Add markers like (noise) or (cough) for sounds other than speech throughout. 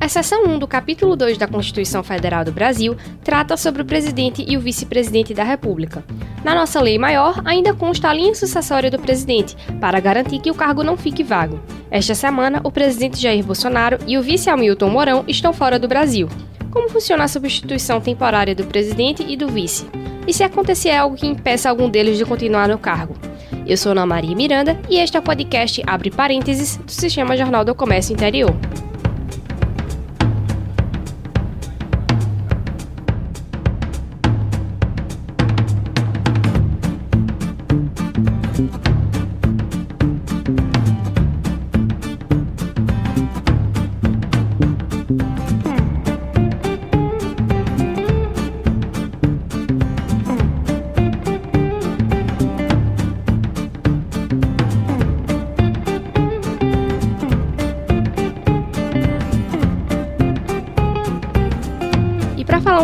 A seção 1 do capítulo 2 da Constituição Federal do Brasil trata sobre o presidente e o vice-presidente da República. Na nossa lei maior, ainda consta a linha sucessória do presidente, para garantir que o cargo não fique vago. Esta semana, o presidente Jair Bolsonaro e o vice Hamilton Mourão estão fora do Brasil. Como funciona a substituição temporária do presidente e do vice? E se acontecer algo que impeça algum deles de continuar no cargo? Eu sou Ana Maria Miranda e este é o podcast Abre Parênteses do Sistema Jornal do Comércio Interior.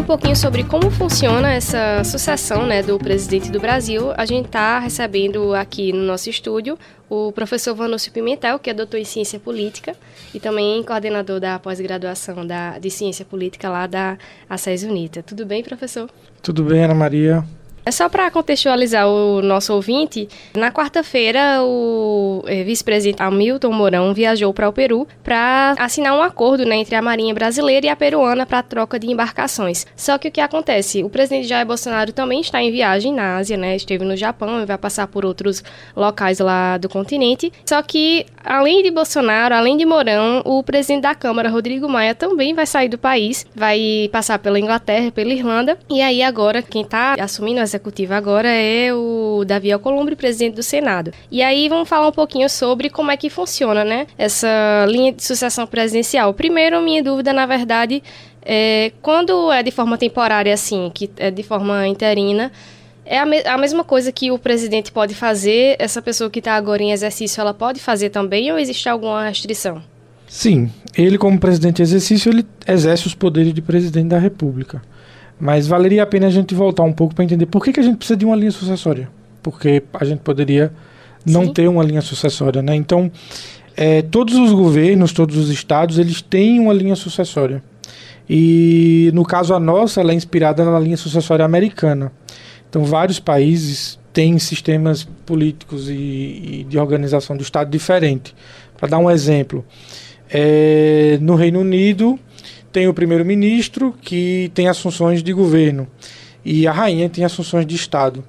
Pouquinho sobre como funciona essa sucessão né, do presidente do Brasil, a gente está recebendo aqui no nosso estúdio o professor Vanúcio Pimentel, que é doutor em ciência política e também coordenador da pós-graduação de ciência política lá da ACES UNITA. Tudo bem, professor? Tudo bem, Ana Maria. É só para contextualizar o nosso ouvinte, na quarta-feira o eh, vice-presidente Hamilton Mourão viajou para o Peru para assinar um acordo né, entre a Marinha Brasileira e a peruana para troca de embarcações. Só que o que acontece? O presidente Jair Bolsonaro também está em viagem na Ásia, né? Esteve no Japão e vai passar por outros locais lá do continente. Só que além de Bolsonaro, além de Mourão, o presidente da Câmara, Rodrigo Maia, também vai sair do país, vai passar pela Inglaterra, pela Irlanda. E aí agora quem está assumindo as executiva agora é o Davi Alcolumbre, presidente do Senado. E aí vamos falar um pouquinho sobre como é que funciona, né, essa linha de sucessão presidencial. Primeiro, minha dúvida, na verdade, é quando é de forma temporária assim, que é de forma interina, é a, me a, mesma coisa que o presidente pode fazer, essa pessoa que está agora em exercício, ela pode fazer também ou existe alguma restrição? Sim, ele como presidente em exercício, ele exerce os poderes de presidente da república. Mas valeria a pena a gente voltar um pouco para entender por que, que a gente precisa de uma linha sucessória. Porque a gente poderia não Sim. ter uma linha sucessória, né? Então, é, todos os governos, todos os estados, eles têm uma linha sucessória. E no caso a nossa, ela é inspirada na linha sucessória americana. Então, vários países têm sistemas políticos e, e de organização do Estado diferente. Para dar um exemplo, é, no Reino Unido, tem o primeiro-ministro, que tem as funções de governo, e a rainha tem as funções de Estado.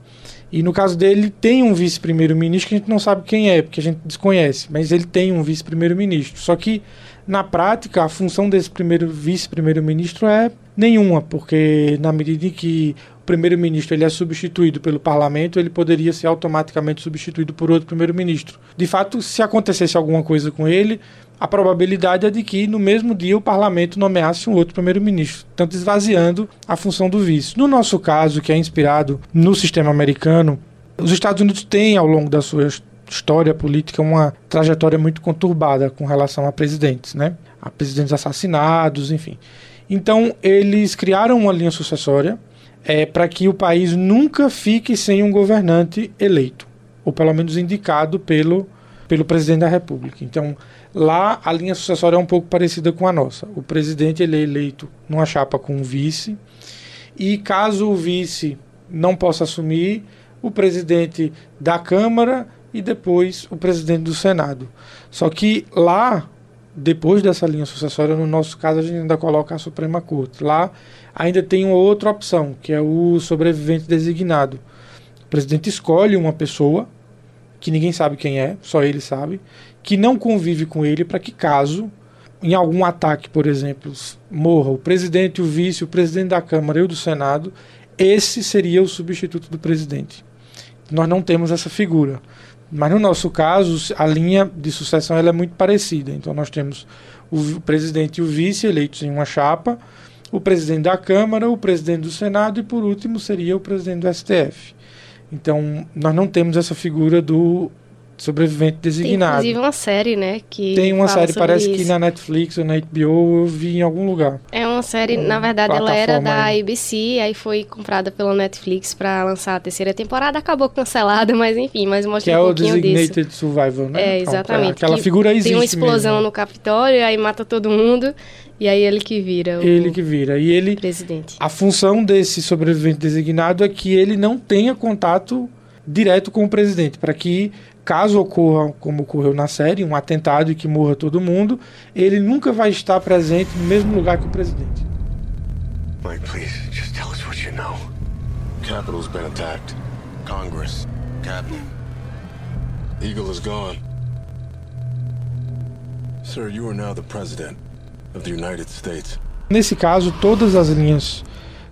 E no caso dele, tem um vice-primeiro-ministro que a gente não sabe quem é, porque a gente desconhece, mas ele tem um vice-primeiro-ministro. Só que, na prática, a função desse primeiro vice-primeiro-ministro é nenhuma, porque na medida em que o primeiro-ministro ele é substituído pelo parlamento, ele poderia ser automaticamente substituído por outro primeiro-ministro. De fato, se acontecesse alguma coisa com ele, a probabilidade é de que no mesmo dia o parlamento nomeasse um outro primeiro-ministro, tanto esvaziando a função do vice. No nosso caso, que é inspirado no sistema americano, os Estados Unidos têm ao longo da sua história política uma trajetória muito conturbada com relação a presidentes, né? A presidentes assassinados, enfim. Então, eles criaram uma linha sucessória é, para que o país nunca fique sem um governante eleito, ou pelo menos indicado pelo, pelo presidente da República. Então, Lá a linha sucessória é um pouco parecida com a nossa. O presidente ele é eleito numa chapa com o vice e caso o vice não possa assumir, o presidente da Câmara e depois o presidente do Senado. Só que lá, depois dessa linha sucessória, no nosso caso a gente ainda coloca a Suprema Corte. Lá ainda tem uma outra opção, que é o sobrevivente designado. O presidente escolhe uma pessoa que ninguém sabe quem é, só ele sabe, que não convive com ele para que caso em algum ataque, por exemplo, morra o presidente, o vice, o presidente da Câmara e o do Senado, esse seria o substituto do presidente. Nós não temos essa figura. Mas no nosso caso, a linha de sucessão ela é muito parecida. Então nós temos o presidente e o vice eleitos em uma chapa, o presidente da Câmara, o presidente do Senado e por último seria o presidente do STF. Então nós não temos essa figura do sobrevivente designado. Tem inclusive uma série, né? Que Tem uma série, parece isso. que na Netflix ou na HBO eu vi em algum lugar. É uma série, na verdade, ela era da aí. ABC, aí foi comprada pela Netflix para lançar a terceira temporada, acabou cancelada, (laughs) mas enfim, mas mostra que um é pouquinho o Designated disso. Survival, né? É, exatamente. Aquela figura existe Tem uma explosão mesmo. no Capitólio, aí mata todo mundo, e aí ele que vira o Ele que vira. E ele presidente. A função desse sobrevivente designado é que ele não tenha contato direto com o presidente, para que, caso ocorra, como ocorreu na série, um atentado e que morra todo mundo, ele nunca vai estar presente no mesmo lugar que o presidente. Mike, please, just tell us what you know. Capitol's been attacked. Congress, cabinet. Eagle is gone. Sir, you are now the president Nesse caso, todas as linhas,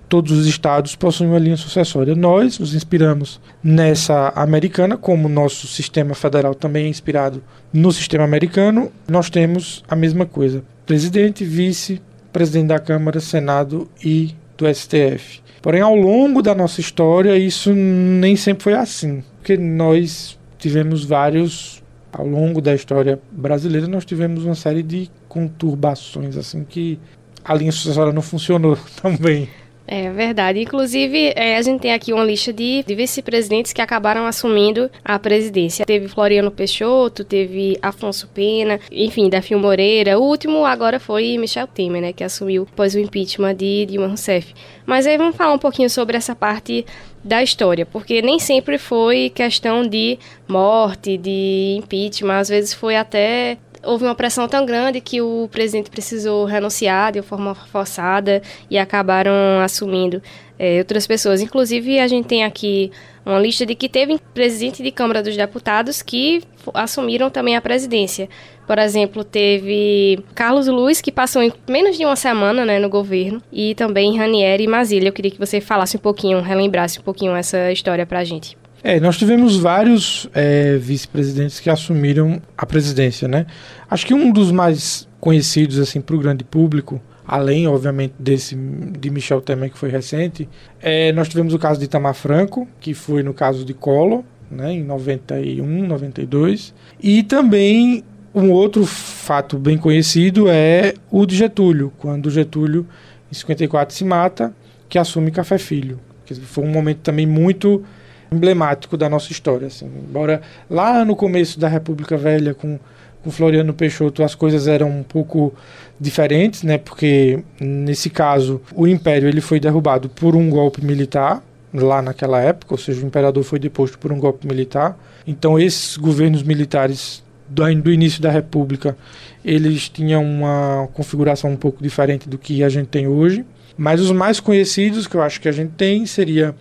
todos os estados possuem uma linha sucessória. Nós nos inspiramos nessa americana, como nosso sistema federal também é inspirado no sistema americano, nós temos a mesma coisa: presidente, vice, presidente da Câmara, Senado e do STF. Porém, ao longo da nossa história, isso nem sempre foi assim, porque nós tivemos vários ao longo da história brasileira nós tivemos uma série de conturbações assim que a linha sucessória não funcionou (laughs) tão bem. É verdade. Inclusive, é, a gente tem aqui uma lista de, de vice-presidentes que acabaram assumindo a presidência. Teve Floriano Peixoto, teve Afonso Pena, enfim, Daphne Moreira. O último agora foi Michel Temer, né, que assumiu após o impeachment de Dilma Rousseff. Mas aí vamos falar um pouquinho sobre essa parte da história, porque nem sempre foi questão de morte, de impeachment, às vezes foi até houve uma pressão tão grande que o presidente precisou renunciar de forma forçada e acabaram assumindo é, outras pessoas. Inclusive, a gente tem aqui uma lista de que teve presidente de Câmara dos Deputados que assumiram também a presidência. Por exemplo, teve Carlos Luiz, que passou em menos de uma semana né, no governo, e também Ranieri e Mazília. Eu queria que você falasse um pouquinho, relembrasse um pouquinho essa história pra gente. É, nós tivemos vários é, vice-presidentes que assumiram a presidência, né? Acho que um dos mais conhecidos assim para o grande público, além obviamente desse de Michel Temer que foi recente, é, nós tivemos o caso de Itamar Franco, que foi no caso de Collor, né, em 91, 92, e também um outro fato bem conhecido é o de Getúlio, quando Getúlio em 54 se mata, que assume Café Filho, que foi um momento também muito emblemático da nossa história. Assim. Embora lá no começo da República Velha, com, com Floriano Peixoto, as coisas eram um pouco diferentes, né? porque nesse caso o Império ele foi derrubado por um golpe militar, lá naquela época, ou seja, o imperador foi deposto por um golpe militar. Então esses governos militares do, do início da República, eles tinham uma configuração um pouco diferente do que a gente tem hoje. Mas os mais conhecidos que eu acho que a gente tem seria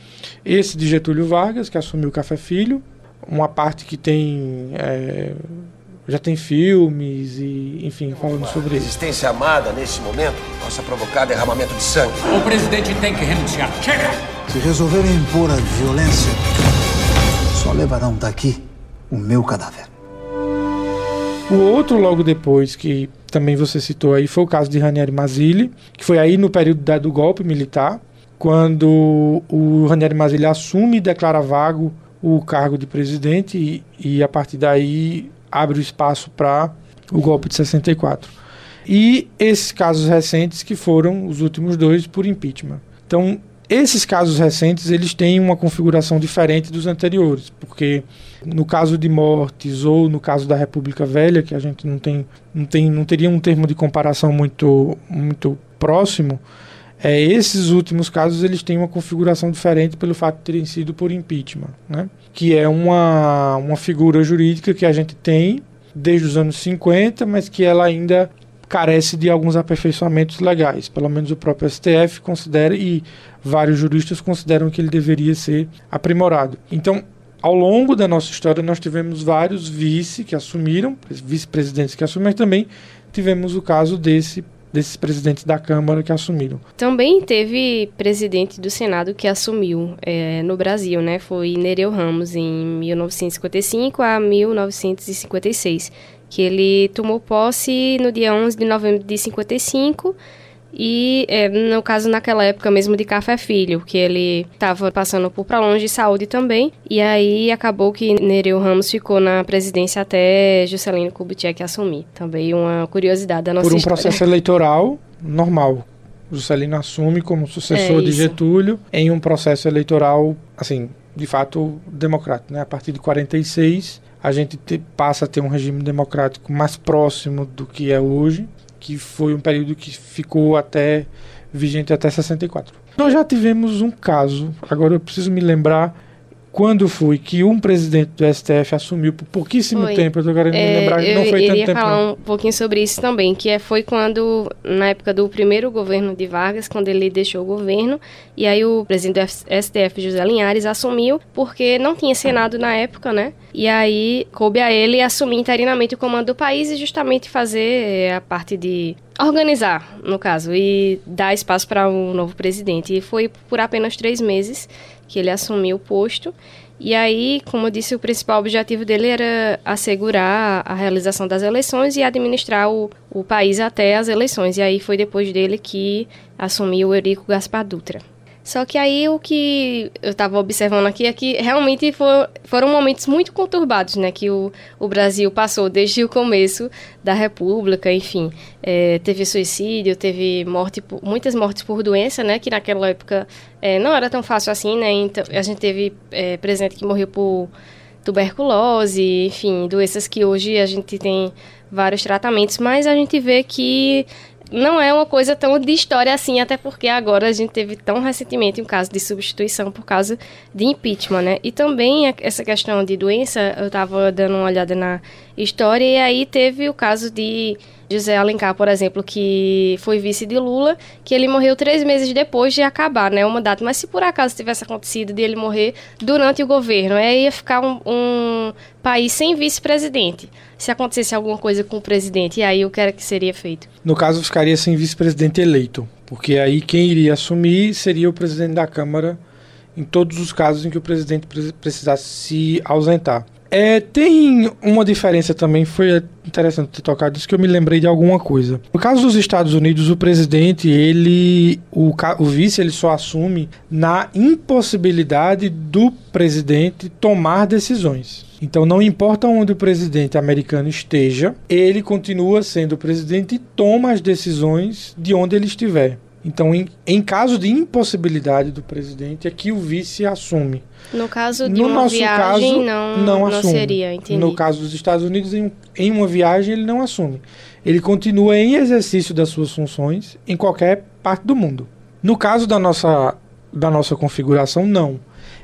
esse de Getúlio Vargas, que assumiu o Café Filho, uma parte que tem é, já tem filmes e enfim falando sobre isso. Resistência armada nesse momento possa provocar derramamento de sangue. O presidente tem que renunciar. Chega! Se resolverem impor a violência, só levarão daqui o meu cadáver. O outro logo depois que também você citou aí foi o caso de Ranieri Mazzilli, que foi aí no período da, do golpe militar, quando o Ranieri Mazzilli assume e declara vago o cargo de presidente e, e a partir daí abre o espaço para o golpe de 64. E esses casos recentes que foram os últimos dois por impeachment. Então, esses casos recentes eles têm uma configuração diferente dos anteriores, porque no caso de mortes ou no caso da República Velha, que a gente não tem, não tem, não teria um termo de comparação muito, muito próximo, é, esses últimos casos eles têm uma configuração diferente pelo fato de terem sido por impeachment, né? que é uma, uma figura jurídica que a gente tem desde os anos 50, mas que ela ainda carece de alguns aperfeiçoamentos legais. Pelo menos o próprio STF considera e vários juristas consideram que ele deveria ser aprimorado. Então, ao longo da nossa história, nós tivemos vários vice que assumiram, vice-presidentes que assumiram, mas também tivemos o caso desse desses presidentes da Câmara que assumiram. Também teve presidente do Senado que assumiu é, no Brasil, né? Foi Nereu Ramos em 1955 a 1956, que ele tomou posse no dia 11 de novembro de 55 e é, no caso naquela época mesmo de Café Filho, que ele estava passando por problemas de saúde também, e aí acabou que Nereu Ramos ficou na presidência até Juscelino Kubitschek assumir. Também uma curiosidade da nossa Por um história. processo eleitoral normal. Juscelino assume como sucessor É de. Getúlio em um processo eleitoral, assim, de fato democrático. Né? A partir de 46, a gente te- passa a ter um regime democrático mais próximo do que é hoje, que foi um período que ficou até vigente até 64. Nós já tivemos um caso, agora eu preciso me lembrar quando foi que um presidente do STF assumiu por pouquíssimo Foi. tempo, eu tô querendo me É, lembrar, eu não foi tanto iria tempo. falar não. um pouquinho sobre isso também, que é, foi quando, na época do primeiro governo de Vargas, quando ele deixou o governo, e aí o presidente do STF, José Linhares, assumiu, porque não tinha Senado na época, né? E aí coube a ele assumir interinamente o comando do país e justamente fazer é, a parte de organizar, no caso, e dar espaço para um novo presidente. E foi por apenas três meses que ele assumiu o posto. E aí, como eu disse, o principal objetivo dele era assegurar a realização das eleições e administrar o, o país até as eleições. E aí foi depois dele que assumiu o Eurico Gaspar Dutra. Só que aí o que eu estava observando aqui é que realmente for, foram momentos muito conturbados, né? Que o, o Brasil passou desde o começo da República, enfim. É, teve suicídio, teve morte, por- muitas mortes por doença, né? Que naquela época é, não era tão fácil assim, né? Então, a gente teve é, presidente que morreu por tuberculose, enfim, doenças que hoje a gente tem vários tratamentos, mas a gente vê que não é uma coisa tão de história assim, até porque agora a gente teve tão recentemente um caso de substituição por causa de impeachment, né? E também essa questão de doença, eu tava dando uma olhada na história e aí teve o caso de José Alencar, por exemplo, que foi vice de Lula, que ele morreu três meses depois de acabar, né, o mandato. Mas se por acaso tivesse acontecido de ele morrer durante o governo, aí ia ficar um, um país sem vice-presidente. Se acontecesse alguma coisa com o presidente, e aí o que era que seria feito? No caso, ficaria sem vice-presidente eleito, porque aí quem iria assumir seria o presidente da Câmara em todos os casos em que o presidente pre- precisasse se ausentar. É, tem uma diferença também, foi interessante ter tocado isso, que eu me lembrei de alguma coisa. No caso dos Estados Unidos, o presidente, ele, o, o vice, ele só assume na impossibilidade do presidente tomar decisões. Então, não importa onde o presidente americano esteja, ele continua sendo o presidente e toma as decisões de onde ele estiver. Então, em, em caso de impossibilidade do presidente, é que o vice assume. No caso de No uma nosso viagem, caso, não, não não, assume. seria, entendi. No caso dos Estados Unidos, em, em uma viagem, ele não assume. Ele continua em exercício das suas funções em qualquer parte do mundo. No caso da nossa, da nossa configuração, não.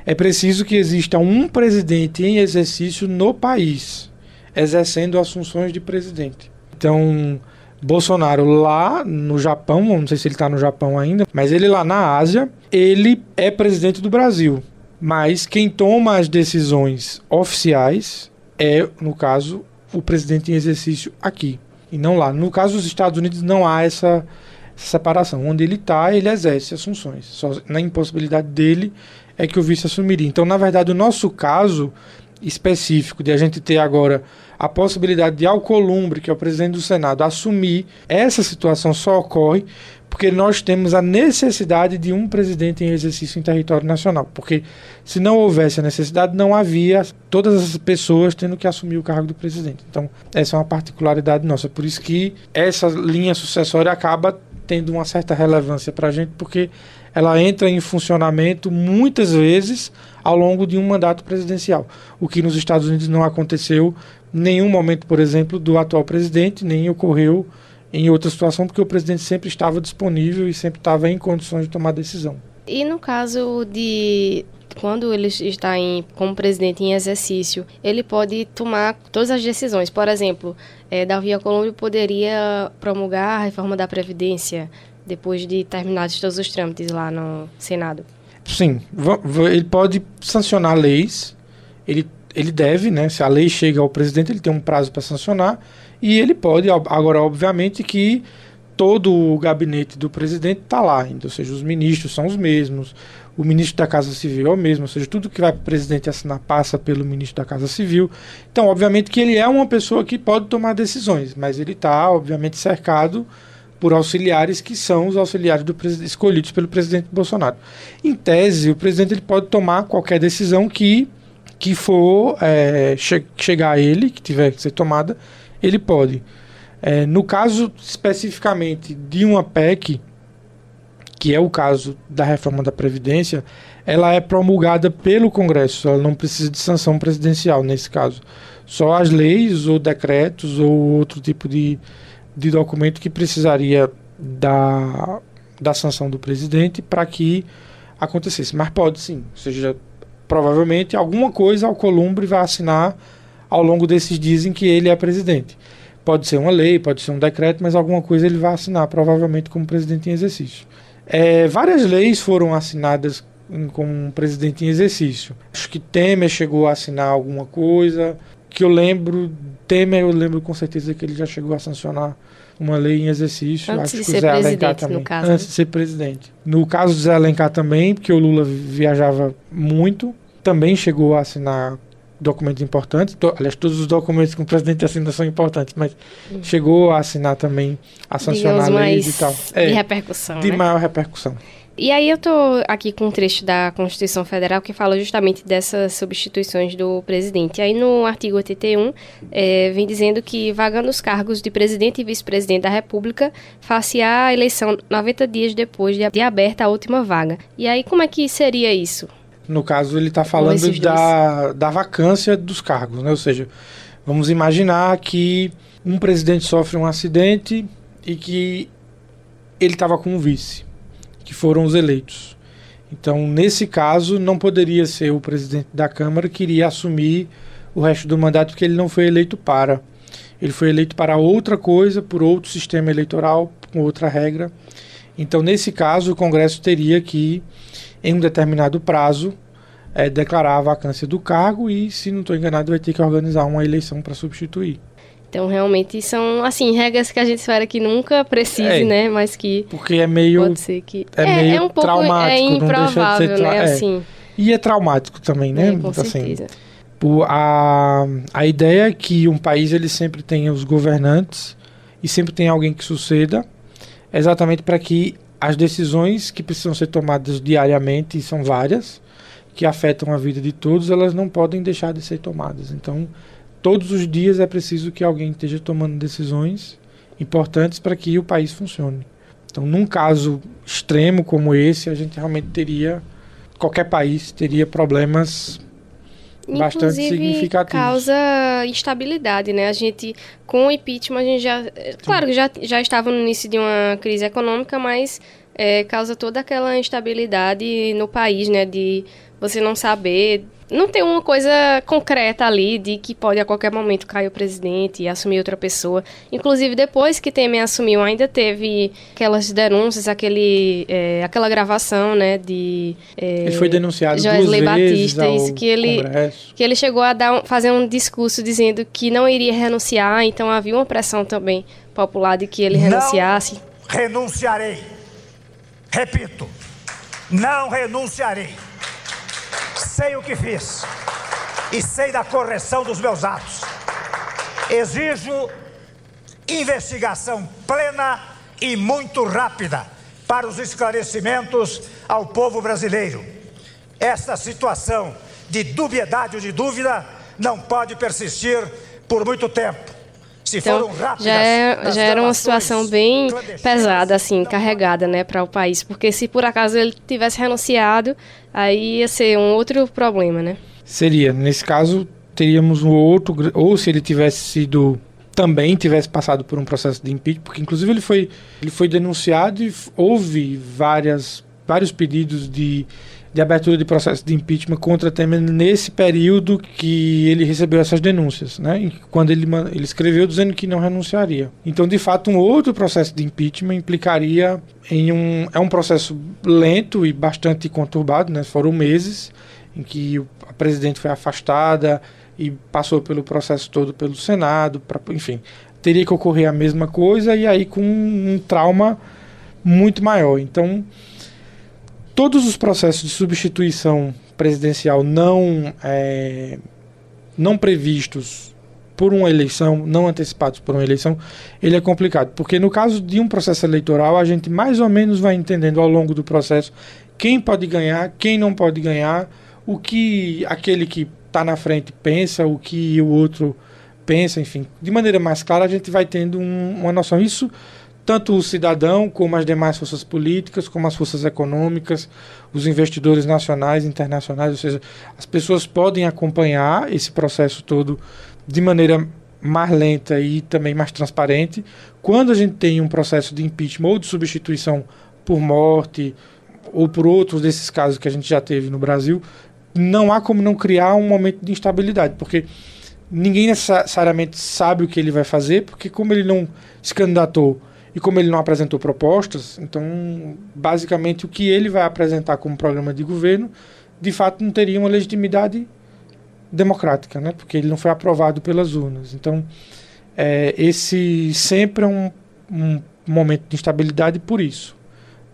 É preciso que exista um presidente em exercício no país, exercendo as funções de presidente. Então, Bolsonaro lá no Japão, não sei se ele está no Japão ainda, mas ele lá na Ásia, ele é presidente do Brasil. Mas quem toma as decisões oficiais é, no caso, o presidente em exercício aqui e não lá. No caso dos Estados Unidos não há essa, separação. Onde ele está, ele exerce as funções. Só na impossibilidade dele é que o vice assumiria. Então, na verdade, o nosso caso específico de a gente ter agora a possibilidade de Alcolumbre, que é o presidente do Senado, assumir essa situação só ocorre porque nós temos a necessidade de um presidente em exercício em território nacional. Porque se não houvesse a necessidade, não havia todas as pessoas tendo que assumir o cargo do presidente. Então, essa é uma particularidade nossa. Por isso que essa linha sucessória acaba tendo uma certa relevância para a gente, porque ela entra em funcionamento muitas vezes ao longo de um mandato presidencial. O que nos Estados Unidos não aconteceu em nenhum momento, por exemplo, do atual presidente, nem ocorreu em outra situação, porque o presidente sempre estava disponível e sempre estava em condições de tomar decisão. E no caso de quando ele está em, como presidente em exercício, ele pode tomar todas as decisões. Por exemplo, é, Davi Alcolumbre poderia promulgar a reforma da Previdência depois de terminados todos os trâmites lá no Senado. Sim, ele pode sancionar leis, ele, ele deve, né? Se a lei chega ao presidente, ele tem um prazo para sancionar, e ele pode, agora, obviamente, que todo o gabinete do presidente está lá ainda, ou seja, os ministros são os mesmos, o ministro da Casa Civil é o mesmo, ou seja, tudo que vai para o presidente assinar passa pelo ministro da Casa Civil. Então, obviamente que ele é uma pessoa que pode tomar decisões, mas ele está, obviamente, cercado por auxiliares que são os auxiliares do escolhidos pelo presidente Bolsonaro. Em tese, o presidente ele pode tomar qualquer decisão que, que for é, che- chegar a ele, que tiver que ser tomada, ele pode. É, no caso especificamente de uma PEC, que é o caso da reforma da Previdência, ela é promulgada pelo Congresso, ela não precisa de sanção presidencial nesse caso. Só as leis ou decretos ou outro tipo de, de documento que precisaria da, da sanção do presidente para que acontecesse. Mas pode sim, ou seja, provavelmente alguma coisa Alcolumbre vai assinar ao longo desses dias em que ele é presidente. Pode ser uma lei, pode ser um decreto, mas alguma coisa ele vai assinar, provavelmente como presidente em exercício. É, várias leis foram assinadas como presidente em exercício. Acho que Temer chegou a assinar alguma coisa. Que eu lembro, Temer, eu lembro com certeza que ele já chegou a sancionar uma lei em exercício. Antes Acho de que ser o Zé Alencar presidente, também. no caso, Antes né? de ser presidente. No caso do Zé Alencar também, porque o Lula viajava muito, também chegou a assinar documentos importantes. To- aliás, todos os documentos que o presidente assina são importantes, mas chegou a assinar também, a sancionar Digamos leis e tal. de É, repercussão, de né? maior repercussão. E aí eu tô aqui com um trecho da Constituição Federal que fala justamente dessas substituições do presidente. Aí no artigo 81 eh, vem dizendo que vagando os cargos de presidente e vice-presidente da República, face a eleição 90 dias depois de, aberta a última vaga. E aí como é que seria isso? No caso, ele está falando da, da vacância dos cargos, né? Ou seja, vamos imaginar que um presidente sofre um acidente e que ele estava com um vice, que foram os eleitos. Então, nesse caso, não poderia ser o presidente da Câmara que iria assumir o resto do mandato, porque ele não foi eleito para. Ele foi eleito para outra coisa, por outro sistema eleitoral, com outra regra. Então, nesse caso, o Congresso teria que, em um determinado prazo, eh, declarar a vacância do cargo e, se não estou enganado, vai ter que organizar uma eleição para substituir. Então realmente são assim regras que a gente espera que nunca precise, É. né? Mas que Porque é meio. pode ser que é meio um pouco traumático, é deixa de ser improvável, tra- né? é. Assim, E é traumático também, né? é, com Assim, certeza. A, a ideia é que um país ele sempre tenha os governantes e sempre tem alguém que suceda, exatamente para que as decisões que precisam ser tomadas diariamente, e são várias, que afetam a vida de todos, elas não podem deixar de ser tomadas. Então, todos os dias é preciso que alguém esteja tomando decisões importantes para que o país funcione. Então, num caso extremo como esse, a gente realmente teria qualquer país teria problemas bastante Inclusive, significativos. causa instabilidade, né? A gente, com o impeachment, a gente já... é, Claro que já, já estava no início de uma crise econômica, mas é, causa toda aquela instabilidade no país, né? De você não saber... Não ter uma coisa concreta ali de que pode a qualquer momento cair o presidente e assumir outra pessoa. Inclusive, depois que Temer assumiu, ainda teve aquelas denúncias, aquele, é, aquela gravação, né? De... é, Ele foi denunciado Joesley duas Batista, isso que ele Congresso. que ele chegou a dar um- fazer um discurso dizendo que não iria renunciar, então havia uma pressão também popular de que ele renunciasse. Não renunciarei. Repito, não renunciarei. Sei o que fiz e sei da correção dos meus atos. Exijo investigação plena e muito rápida para os esclarecimentos ao povo brasileiro. Esta situação de dubiedade ou de dúvida não pode persistir por muito tempo. Se Então, foram rápidas já, é, já era uma situação bem pesada, assim, carregada, né, para o país. Porque se por acaso ele tivesse renunciado, aí ia ser um outro problema, né? Seria, nesse caso, teríamos um outro, ou se ele tivesse sido também tivesse passado por um processo de impeachment, porque inclusive ele foi, ele foi denunciado e houve várias, vários pedidos de, de abertura de processo de impeachment contra Temer nesse período que ele recebeu essas denúncias, né? Quando ele, ele escreveu dizendo que não renunciaria. Então, de fato, um outro processo de impeachment implicaria em um é um processo lento e bastante conturbado, né? Foram meses em que a presidente foi afastada e passou pelo processo todo pelo Senado, pra, enfim, teria que ocorrer a mesma coisa e aí com um trauma muito maior. Então, todos os processos de substituição presidencial não é, não previstos por uma eleição, não antecipados por uma eleição, ele é complicado, porque no caso de um processo eleitoral, a gente mais ou menos vai entendendo ao longo do processo quem pode ganhar, quem não pode ganhar, o que aquele que está na frente pensa, o que o outro pensa, enfim. De maneira mais clara, a gente vai tendo um- uma noção. Isso tanto o cidadão, como as demais forças políticas, como as forças econômicas, os investidores nacionais e internacionais, ou seja, as pessoas podem acompanhar esse processo todo de maneira mais lenta e também mais transparente. Quando a gente tem um processo de impeachment ou de substituição por morte ou por outros desses casos que a gente já teve no Brasil, não há como não criar um momento de instabilidade, porque ninguém necessariamente sabe o que ele vai fazer, porque como ele não se candidatou e como ele não apresentou propostas, então basicamente o que ele vai apresentar como programa de governo, de fato não teria uma legitimidade democrática, né? Porque ele não foi aprovado pelas urnas. Então é, esse sempre é um, um momento de instabilidade por isso,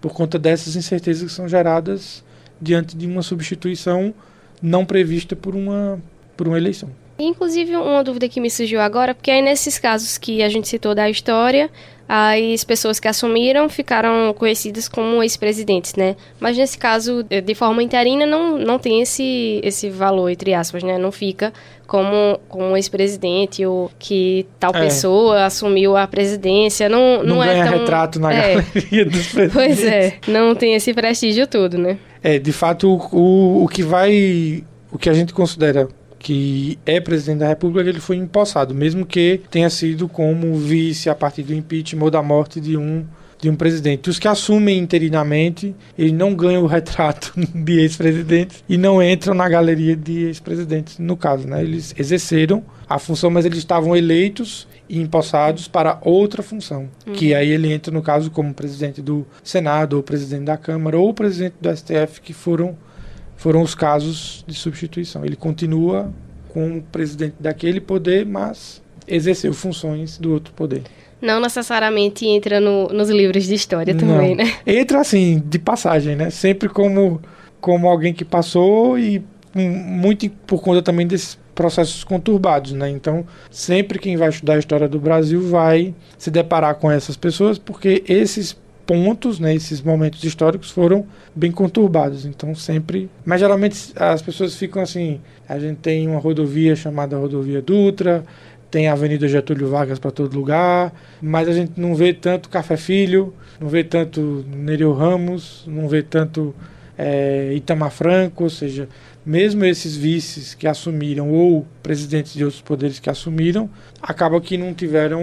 por conta dessas incertezas que são geradas diante de uma substituição não prevista por uma por uma eleição. Inclusive, uma dúvida que me surgiu agora, porque aí nesses casos que a gente citou da história, as pessoas que assumiram ficaram conhecidas como ex-presidentes, né? Mas nesse caso, de forma interina, não, não tem esse, esse valor, entre aspas, né? Não fica como, como ex-presidente ou que tal é. pessoa assumiu a presidência. Não, não, não é tão... retrato na é. galeria dos presidentes. (laughs) Pois é, não tem esse prestígio todo, né? É, de fato, o, o, o que vai... O que a gente considera que é presidente da República, ele foi empossado, mesmo que tenha sido como vice a partir do impeachment ou da morte de um de um presidente. Os que assumem interinamente, eles não ganham o retrato (laughs) de ex-presidentes e não entram na galeria de ex-presidentes, no caso, né? Eles exerceram a função, mas eles estavam eleitos e empossados para outra função, uhum. que aí ele entra no caso como presidente do Senado, ou presidente da Câmara, ou presidente do STF, que foram foram os casos de substituição. Ele continua com o presidente daquele poder, mas exerceu funções do outro poder. Não necessariamente entra no, nos livros de história também, Não. né? Entra assim, de passagem, né? Sempre como, como alguém que passou e muito por conta também desses processos conturbados, né? Então, sempre quem vai estudar a história do Brasil vai se deparar com essas pessoas, porque esses pontos, né, esses momentos históricos foram bem conturbados. Então sempre, mas geralmente as pessoas ficam assim, a gente tem uma rodovia chamada Rodovia Dutra, tem a Avenida Getúlio Vargas para todo lugar, mas a gente não vê tanto Café Filho, não vê tanto Nereu Ramos, não vê tanto é, Itamar Franco, ou seja, mesmo esses vices que assumiram ou presidentes de outros poderes que assumiram, acaba que não tiveram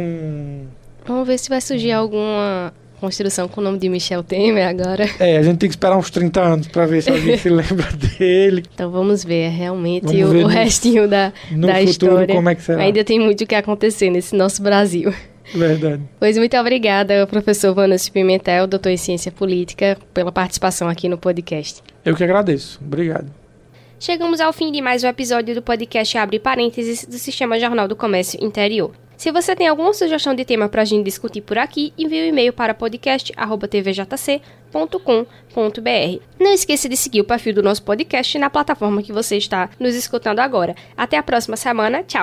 Vamos ver se vai surgir alguma construção com o nome de Michel Temer agora. É, a gente tem que esperar uns 30 anos para ver se alguém se (laughs) lembra dele. Então vamos ver realmente vamos o, ver o no, restinho da, no da futuro, história. Como é que será. Ainda tem muito o que acontecer nesse nosso Brasil. Verdade. Pois muito obrigada, professor Vanessa Pimentel, doutor em Ciência Política, pela participação aqui no podcast. Eu que agradeço. Obrigado. Chegamos ao fim de mais um episódio do podcast Abre Parênteses do Sistema Jornal do Comércio Interior. Se você tem alguma sugestão de tema para a gente discutir por aqui, envie um e-mail para podcast.tvjc.com.br. Não esqueça de seguir o perfil do nosso podcast na plataforma que você está nos escutando agora. Até a próxima semana. Tchau!